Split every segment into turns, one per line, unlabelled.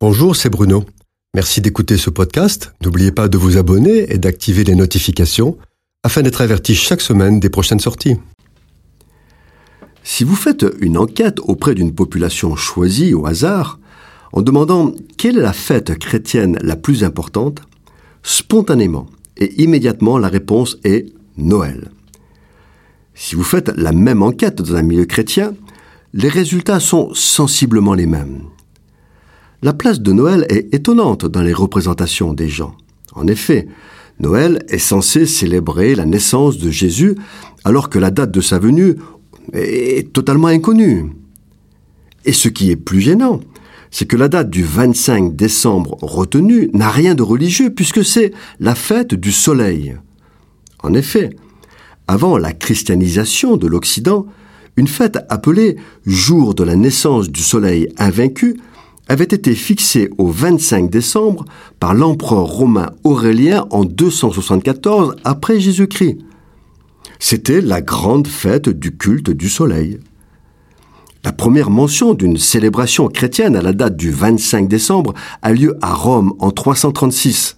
Bonjour, c'est Bruno. Merci d'écouter ce podcast. N'oubliez pas de vous abonner et d'activer les notifications afin d'être averti chaque semaine des prochaines sorties.
Si vous faites une enquête auprès d'une population choisie au hasard, en demandant quelle est la fête chrétienne la plus importante, spontanément et immédiatement la réponse est Noël. Si vous faites la même enquête dans un milieu chrétien, les résultats sont sensiblement les mêmes. La place de Noël est étonnante dans les représentations des gens. En effet, Noël est censé célébrer la naissance de Jésus alors que la date de sa venue est totalement inconnue. Et ce qui est plus gênant, c'est que la date du 25 décembre retenue n'a rien de religieux puisque c'est la fête du soleil. En effet, avant la christianisation de l'Occident, une fête appelée Jour de la naissance du soleil invaincu avait été fixée au 25 décembre par l'empereur romain Aurélien en 274 après Jésus-Christ. C'était la grande fête du culte du soleil. La première mention d'une célébration chrétienne à la date du 25 décembre a lieu à Rome en 336.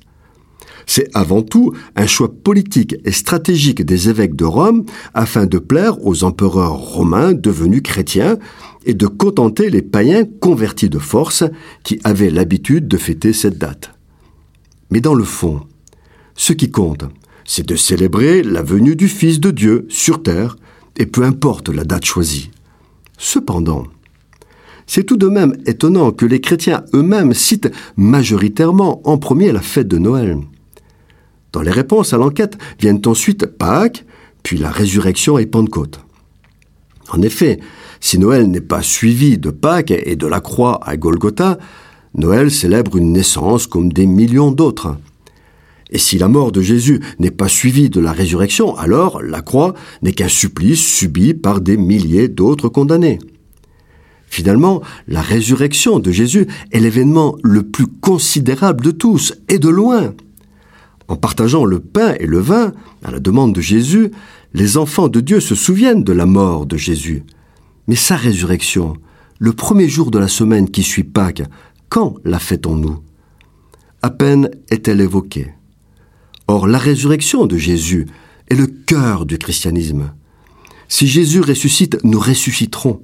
C'est avant tout un choix politique et stratégique des évêques de Rome afin de plaire aux empereurs romains devenus chrétiens et de contenter les païens convertis de force qui avaient l'habitude de fêter cette date. Mais dans le fond, ce qui compte, c'est de célébrer la venue du Fils de Dieu sur terre, et peu importe la date choisie. Cependant, c'est tout de même étonnant que les chrétiens eux-mêmes citent majoritairement en premier la fête de Noël. Dans les réponses à l'enquête viennent ensuite Pâques, puis la résurrection et Pentecôte. En effet, si Noël n'est pas suivi de Pâques et de la croix à Golgotha, Noël célèbre une naissance comme des millions d'autres. Et si la mort de Jésus n'est pas suivie de la résurrection, alors la croix n'est qu'un supplice subi par des milliers d'autres condamnés. Finalement, la résurrection de Jésus est l'événement le plus considérable de tous, et de loin. En partageant le pain et le vin, à la demande de Jésus, les enfants de Dieu se souviennent de la mort de Jésus. Mais sa résurrection, le premier jour de la semaine qui suit Pâques, quand la fêtons-nous À peine est-elle évoquée. Or, la résurrection de Jésus est le cœur du christianisme. Si Jésus ressuscite, nous ressusciterons.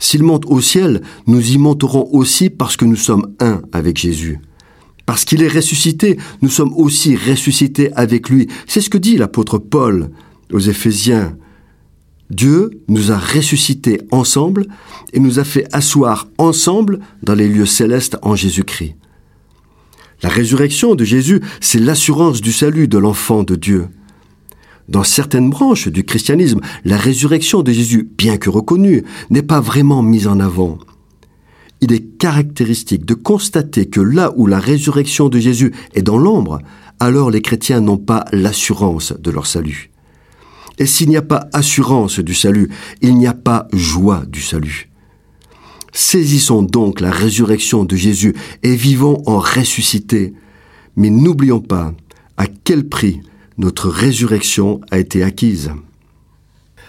S'il monte au ciel, nous y monterons aussi parce que nous sommes un avec Jésus. Parce qu'il est ressuscité, nous sommes aussi ressuscités avec lui. C'est ce que dit l'apôtre Paul aux Éphésiens. Dieu nous a ressuscités ensemble et nous a fait asseoir ensemble dans les lieux célestes en Jésus-Christ. La résurrection de Jésus, c'est l'assurance du salut de l'enfant de Dieu. Dans certaines branches du christianisme, la résurrection de Jésus, bien que reconnue, n'est pas vraiment mise en avant il est caractéristique de constater que là où la résurrection de Jésus est dans l'ombre, alors les chrétiens n'ont pas l'assurance de leur salut. Et s'il n'y a pas assurance du salut, il n'y a pas joie du salut. Saisissons donc la résurrection de Jésus et vivons en ressuscité. Mais n'oublions pas à quel prix notre résurrection a été acquise.